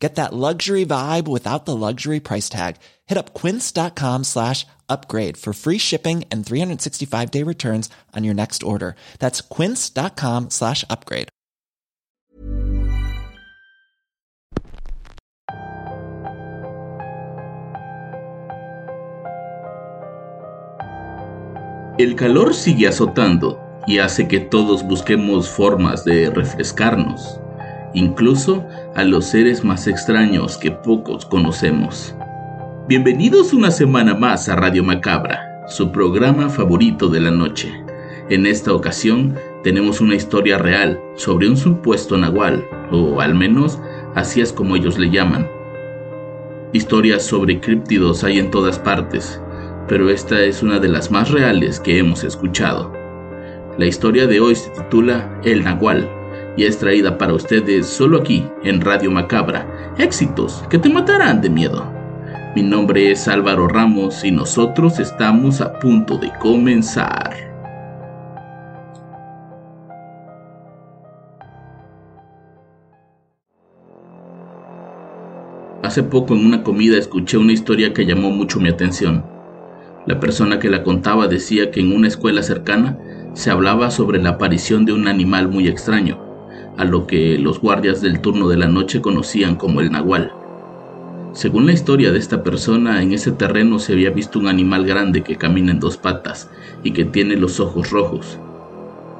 Get that luxury vibe without the luxury price tag. Hit up quince.com slash upgrade for free shipping and 365 day returns on your next order. That's quince.com slash upgrade. El calor sigue azotando y hace que todos busquemos formas de refrescarnos, incluso a los seres más extraños que pocos conocemos. Bienvenidos una semana más a Radio Macabra, su programa favorito de la noche. En esta ocasión tenemos una historia real sobre un supuesto nahual, o al menos así es como ellos le llaman. Historias sobre críptidos hay en todas partes, pero esta es una de las más reales que hemos escuchado. La historia de hoy se titula El Nahual y es traída para ustedes solo aquí en Radio Macabra. Éxitos que te matarán de miedo. Mi nombre es Álvaro Ramos y nosotros estamos a punto de comenzar. Hace poco en una comida escuché una historia que llamó mucho mi atención. La persona que la contaba decía que en una escuela cercana se hablaba sobre la aparición de un animal muy extraño, a lo que los guardias del turno de la noche conocían como el nahual. Según la historia de esta persona, en ese terreno se había visto un animal grande que camina en dos patas y que tiene los ojos rojos.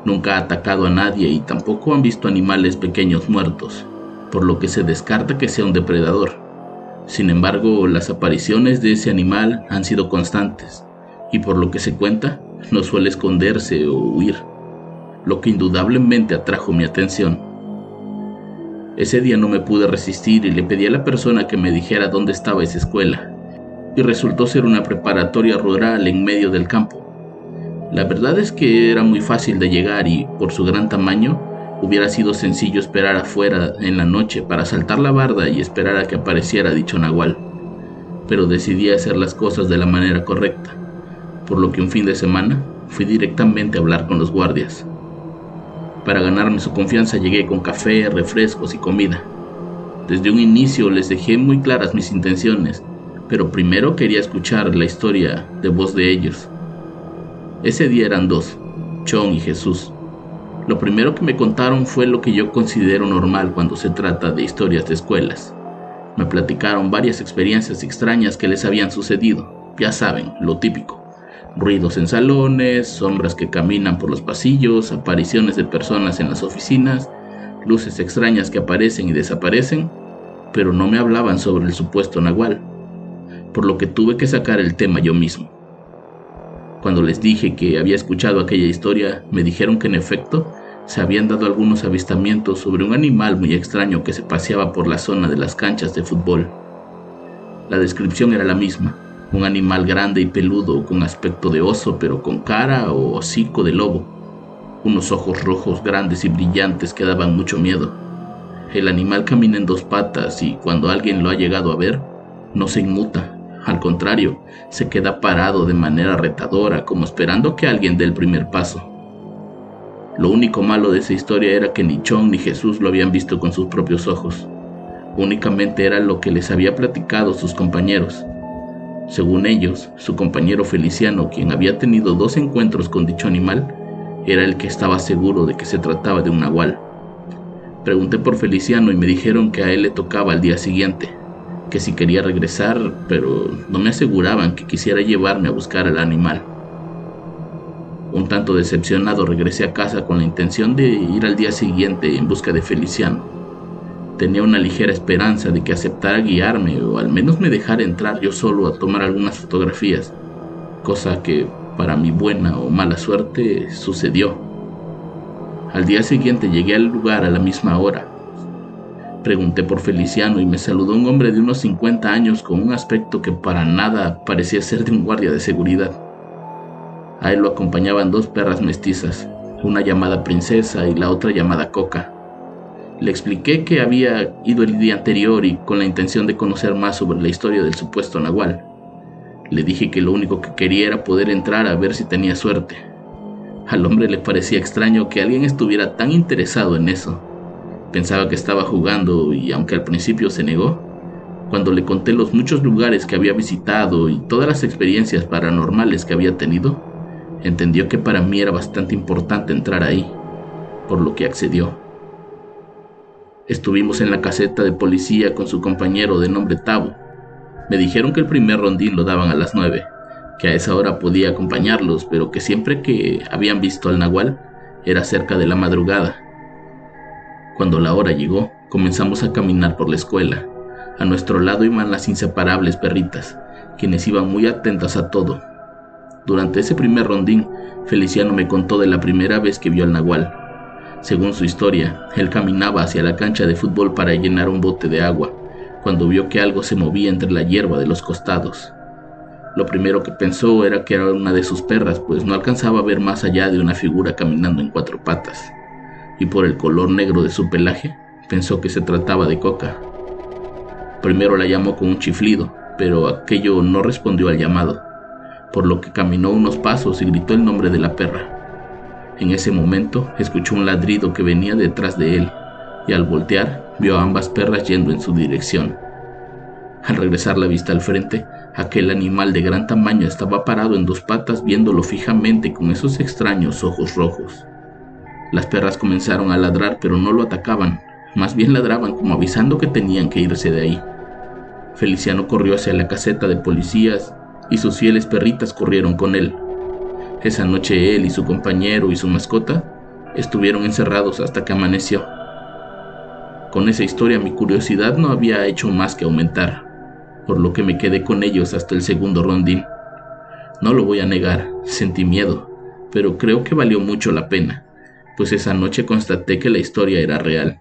Nunca ha atacado a nadie y tampoco han visto animales pequeños muertos, por lo que se descarta que sea un depredador. Sin embargo, las apariciones de ese animal han sido constantes, y por lo que se cuenta, no suele esconderse o huir, lo que indudablemente atrajo mi atención. Ese día no me pude resistir y le pedí a la persona que me dijera dónde estaba esa escuela, y resultó ser una preparatoria rural en medio del campo. La verdad es que era muy fácil de llegar y, por su gran tamaño, Hubiera sido sencillo esperar afuera en la noche para saltar la barda y esperar a que apareciera dicho nahual, pero decidí hacer las cosas de la manera correcta, por lo que un fin de semana fui directamente a hablar con los guardias. Para ganarme su confianza llegué con café, refrescos y comida. Desde un inicio les dejé muy claras mis intenciones, pero primero quería escuchar la historia de voz de ellos. Ese día eran dos, Chon y Jesús. Lo primero que me contaron fue lo que yo considero normal cuando se trata de historias de escuelas. Me platicaron varias experiencias extrañas que les habían sucedido. Ya saben, lo típico. Ruidos en salones, sombras que caminan por los pasillos, apariciones de personas en las oficinas, luces extrañas que aparecen y desaparecen, pero no me hablaban sobre el supuesto nahual, por lo que tuve que sacar el tema yo mismo. Cuando les dije que había escuchado aquella historia, me dijeron que en efecto se habían dado algunos avistamientos sobre un animal muy extraño que se paseaba por la zona de las canchas de fútbol. La descripción era la misma, un animal grande y peludo con aspecto de oso pero con cara o hocico de lobo, unos ojos rojos grandes y brillantes que daban mucho miedo. El animal camina en dos patas y cuando alguien lo ha llegado a ver, no se inmuta, al contrario, se queda parado de manera retadora como esperando que alguien dé el primer paso. Lo único malo de esa historia era que ni Chong ni Jesús lo habían visto con sus propios ojos. Únicamente era lo que les había platicado sus compañeros. Según ellos, su compañero Feliciano, quien había tenido dos encuentros con dicho animal, era el que estaba seguro de que se trataba de un nahual. Pregunté por Feliciano y me dijeron que a él le tocaba al día siguiente, que si quería regresar, pero no me aseguraban que quisiera llevarme a buscar al animal. Un tanto decepcionado regresé a casa con la intención de ir al día siguiente en busca de Feliciano. Tenía una ligera esperanza de que aceptara guiarme o al menos me dejara entrar yo solo a tomar algunas fotografías, cosa que para mi buena o mala suerte sucedió. Al día siguiente llegué al lugar a la misma hora. Pregunté por Feliciano y me saludó un hombre de unos 50 años con un aspecto que para nada parecía ser de un guardia de seguridad. A él lo acompañaban dos perras mestizas, una llamada Princesa y la otra llamada Coca. Le expliqué que había ido el día anterior y con la intención de conocer más sobre la historia del supuesto Nahual. Le dije que lo único que quería era poder entrar a ver si tenía suerte. Al hombre le parecía extraño que alguien estuviera tan interesado en eso. Pensaba que estaba jugando y aunque al principio se negó, cuando le conté los muchos lugares que había visitado y todas las experiencias paranormales que había tenido, entendió que para mí era bastante importante entrar ahí, por lo que accedió. Estuvimos en la caseta de policía con su compañero de nombre Tabo. Me dijeron que el primer rondín lo daban a las nueve, que a esa hora podía acompañarlos, pero que siempre que habían visto al nahual era cerca de la madrugada. Cuando la hora llegó, comenzamos a caminar por la escuela. A nuestro lado iban las inseparables perritas, quienes iban muy atentas a todo. Durante ese primer rondín, Feliciano me contó de la primera vez que vio al nahual, según su historia, él caminaba hacia la cancha de fútbol para llenar un bote de agua, cuando vio que algo se movía entre la hierba de los costados. Lo primero que pensó era que era una de sus perras, pues no alcanzaba a ver más allá de una figura caminando en cuatro patas, y por el color negro de su pelaje, pensó que se trataba de Coca. Primero la llamó con un chiflido, pero aquello no respondió al llamado, por lo que caminó unos pasos y gritó el nombre de la perra. En ese momento escuchó un ladrido que venía detrás de él y al voltear vio a ambas perras yendo en su dirección. Al regresar la vista al frente, aquel animal de gran tamaño estaba parado en dos patas viéndolo fijamente con esos extraños ojos rojos. Las perras comenzaron a ladrar pero no lo atacaban, más bien ladraban como avisando que tenían que irse de ahí. Feliciano corrió hacia la caseta de policías y sus fieles perritas corrieron con él, esa noche él y su compañero y su mascota estuvieron encerrados hasta que amaneció. Con esa historia mi curiosidad no había hecho más que aumentar, por lo que me quedé con ellos hasta el segundo rondín. No lo voy a negar, sentí miedo, pero creo que valió mucho la pena, pues esa noche constaté que la historia era real.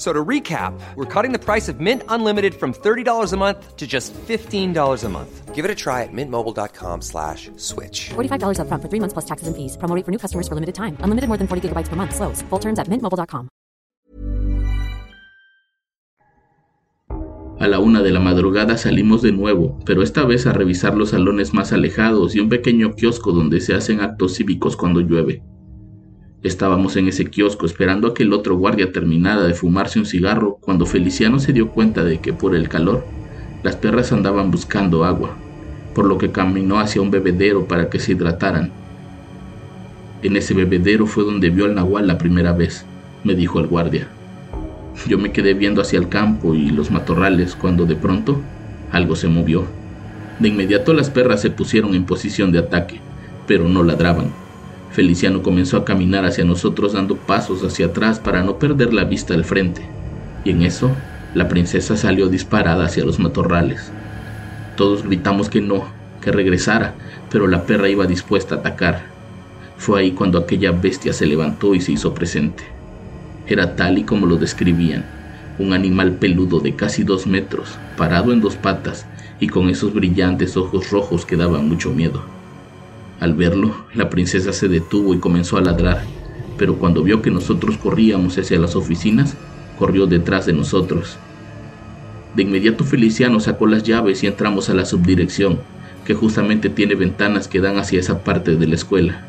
So to recap, we're cutting the price of Mint Unlimited from $30 a month to just $15 a month. Give it a try at mintmobile.com slash switch. $45 up front for three months plus taxes and fees. Promoting for new customers for limited time. Unlimited more than 40 gigabytes per month. Slows. Full terms at mintmobile.com. A la una de la madrugada salimos de nuevo, pero esta vez a revisar los salones más alejados y un pequeño kiosco donde se hacen actos cívicos cuando llueve. Estábamos en ese kiosco esperando a que el otro guardia terminara de fumarse un cigarro cuando Feliciano se dio cuenta de que por el calor las perras andaban buscando agua, por lo que caminó hacia un bebedero para que se hidrataran. En ese bebedero fue donde vio al nahual la primera vez, me dijo el guardia. Yo me quedé viendo hacia el campo y los matorrales cuando de pronto algo se movió. De inmediato las perras se pusieron en posición de ataque, pero no ladraban. Feliciano comenzó a caminar hacia nosotros dando pasos hacia atrás para no perder la vista al frente, y en eso la princesa salió disparada hacia los matorrales. Todos gritamos que no, que regresara, pero la perra iba dispuesta a atacar. Fue ahí cuando aquella bestia se levantó y se hizo presente. Era tal y como lo describían, un animal peludo de casi dos metros, parado en dos patas y con esos brillantes ojos rojos que daban mucho miedo. Al verlo, la princesa se detuvo y comenzó a ladrar, pero cuando vio que nosotros corríamos hacia las oficinas, corrió detrás de nosotros. De inmediato Feliciano sacó las llaves y entramos a la subdirección, que justamente tiene ventanas que dan hacia esa parte de la escuela.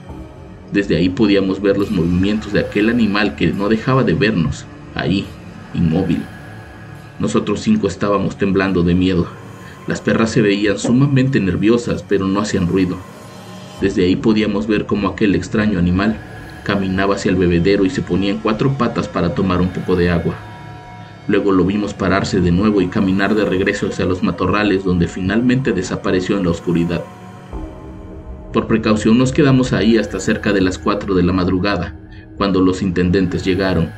Desde ahí podíamos ver los movimientos de aquel animal que no dejaba de vernos, ahí, inmóvil. Nosotros cinco estábamos temblando de miedo. Las perras se veían sumamente nerviosas, pero no hacían ruido. Desde ahí podíamos ver cómo aquel extraño animal caminaba hacia el bebedero y se ponía en cuatro patas para tomar un poco de agua. Luego lo vimos pararse de nuevo y caminar de regreso hacia los matorrales donde finalmente desapareció en la oscuridad. Por precaución nos quedamos ahí hasta cerca de las cuatro de la madrugada, cuando los intendentes llegaron.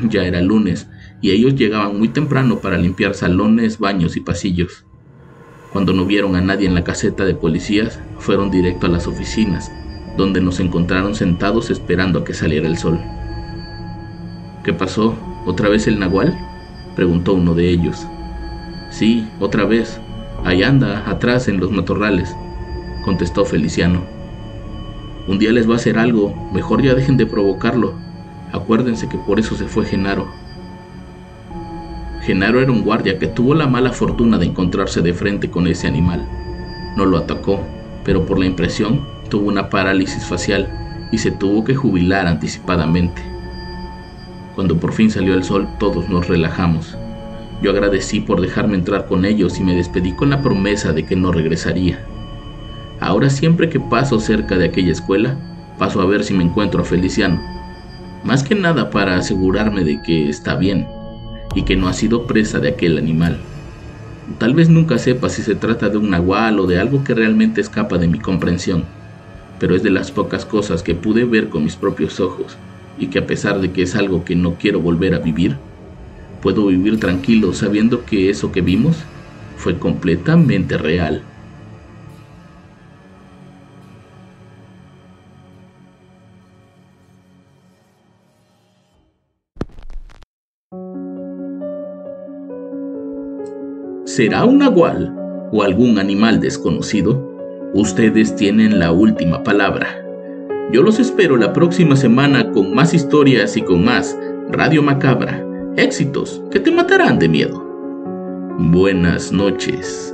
Ya era lunes y ellos llegaban muy temprano para limpiar salones, baños y pasillos. Cuando no vieron a nadie en la caseta de policías, fueron directo a las oficinas, donde nos encontraron sentados esperando a que saliera el sol. ¿Qué pasó? ¿Otra vez el nahual? preguntó uno de ellos. Sí, otra vez. Ahí anda, atrás en los matorrales, contestó Feliciano. Un día les va a hacer algo, mejor ya dejen de provocarlo. Acuérdense que por eso se fue Genaro. Genaro era un guardia que tuvo la mala fortuna de encontrarse de frente con ese animal. No lo atacó, pero por la impresión tuvo una parálisis facial y se tuvo que jubilar anticipadamente. Cuando por fin salió el sol, todos nos relajamos. Yo agradecí por dejarme entrar con ellos y me despedí con la promesa de que no regresaría. Ahora siempre que paso cerca de aquella escuela, paso a ver si me encuentro a Feliciano. Más que nada para asegurarme de que está bien y que no ha sido presa de aquel animal. Tal vez nunca sepa si se trata de un nahual o de algo que realmente escapa de mi comprensión, pero es de las pocas cosas que pude ver con mis propios ojos y que a pesar de que es algo que no quiero volver a vivir, puedo vivir tranquilo sabiendo que eso que vimos fue completamente real. ¿Será un nahual o algún animal desconocido? Ustedes tienen la última palabra. Yo los espero la próxima semana con más historias y con más Radio Macabra. Éxitos que te matarán de miedo. Buenas noches.